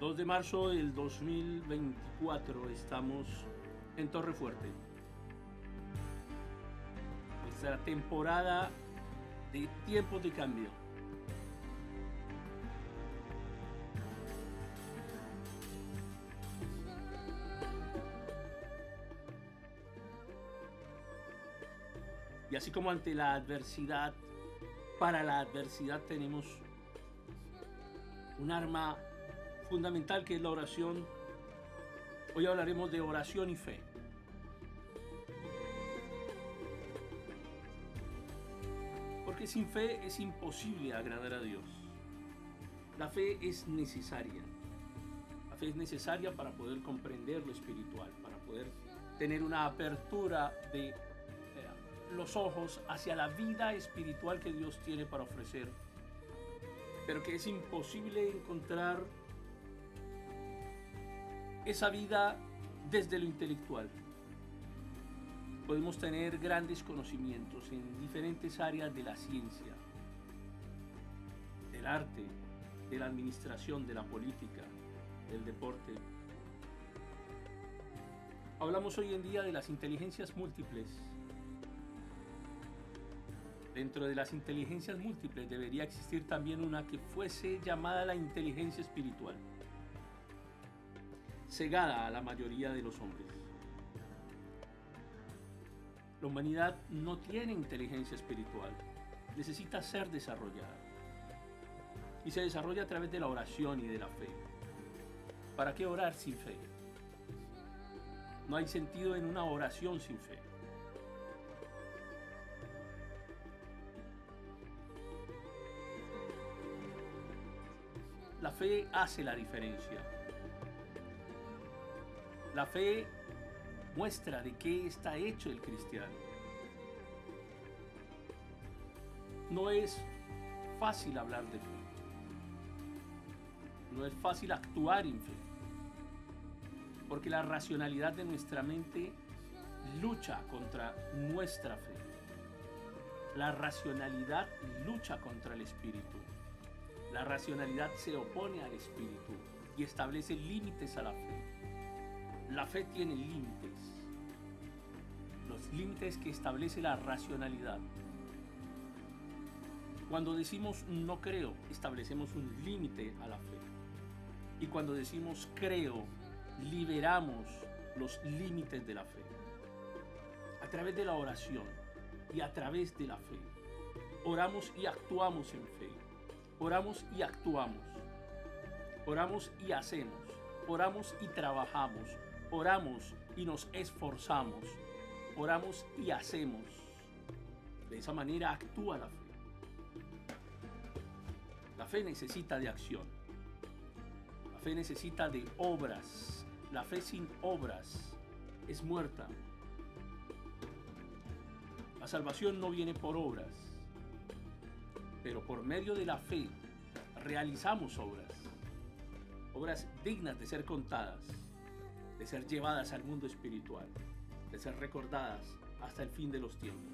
2 de marzo del 2024 estamos en Torre Fuerte. Nuestra temporada de tiempos de cambio. Y así como ante la adversidad, para la adversidad tenemos un arma fundamental que es la oración. Hoy hablaremos de oración y fe. Porque sin fe es imposible agradar a Dios. La fe es necesaria. La fe es necesaria para poder comprender lo espiritual, para poder tener una apertura de eh, los ojos hacia la vida espiritual que Dios tiene para ofrecer. Pero que es imposible encontrar esa vida desde lo intelectual. Podemos tener grandes conocimientos en diferentes áreas de la ciencia, del arte, de la administración, de la política, del deporte. Hablamos hoy en día de las inteligencias múltiples. Dentro de las inteligencias múltiples debería existir también una que fuese llamada la inteligencia espiritual cegada a la mayoría de los hombres. La humanidad no tiene inteligencia espiritual, necesita ser desarrollada. Y se desarrolla a través de la oración y de la fe. ¿Para qué orar sin fe? No hay sentido en una oración sin fe. La fe hace la diferencia. La fe muestra de qué está hecho el cristiano. No es fácil hablar de fe. No es fácil actuar en fe. Porque la racionalidad de nuestra mente lucha contra nuestra fe. La racionalidad lucha contra el espíritu. La racionalidad se opone al espíritu y establece límites a la fe. La fe tiene límites, los límites que establece la racionalidad. Cuando decimos no creo, establecemos un límite a la fe. Y cuando decimos creo, liberamos los límites de la fe. A través de la oración y a través de la fe. Oramos y actuamos en fe. Oramos y actuamos. Oramos y hacemos. Oramos y trabajamos oramos y nos esforzamos, oramos y hacemos. De esa manera actúa la fe. La fe necesita de acción. La fe necesita de obras. La fe sin obras es muerta. La salvación no viene por obras, pero por medio de la fe realizamos obras. Obras dignas de ser contadas de ser llevadas al mundo espiritual, de ser recordadas hasta el fin de los tiempos.